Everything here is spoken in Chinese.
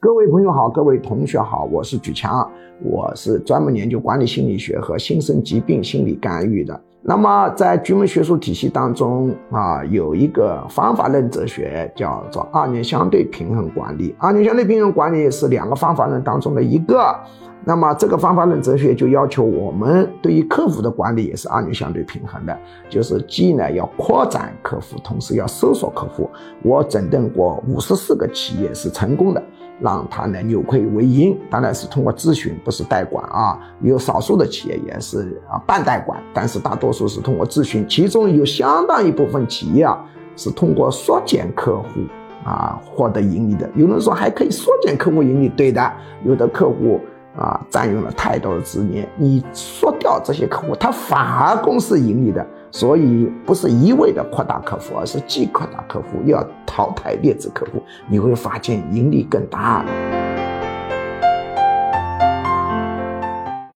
各位朋友好，各位同学好，我是举强，我是专门研究管理心理学和新生疾病心理干预的。那么在局门学术体系当中啊，有一个方法论哲学叫做二元相对平衡管理。二元相对平衡管理是两个方法论当中的一个。那么这个方法论哲学就要求我们对于客户的管理也是二元相对平衡的，就是既呢要扩展客户，同时要搜索客户。我整顿过五十四个企业是成功的。让他呢扭亏为盈，当然是通过咨询，不是代管啊。有少数的企业也是啊半代管，但是大多数是通过咨询。其中有相当一部分企业啊是通过缩减客户啊获得盈利的。有人说还可以缩减客户盈利，对的。有的客户啊占用了太多的资源，你缩掉这些客户，他反而公司盈利的。所以不是一味的扩大客户，而是既扩大客户又要淘汰劣质客户，你会发现盈利更大。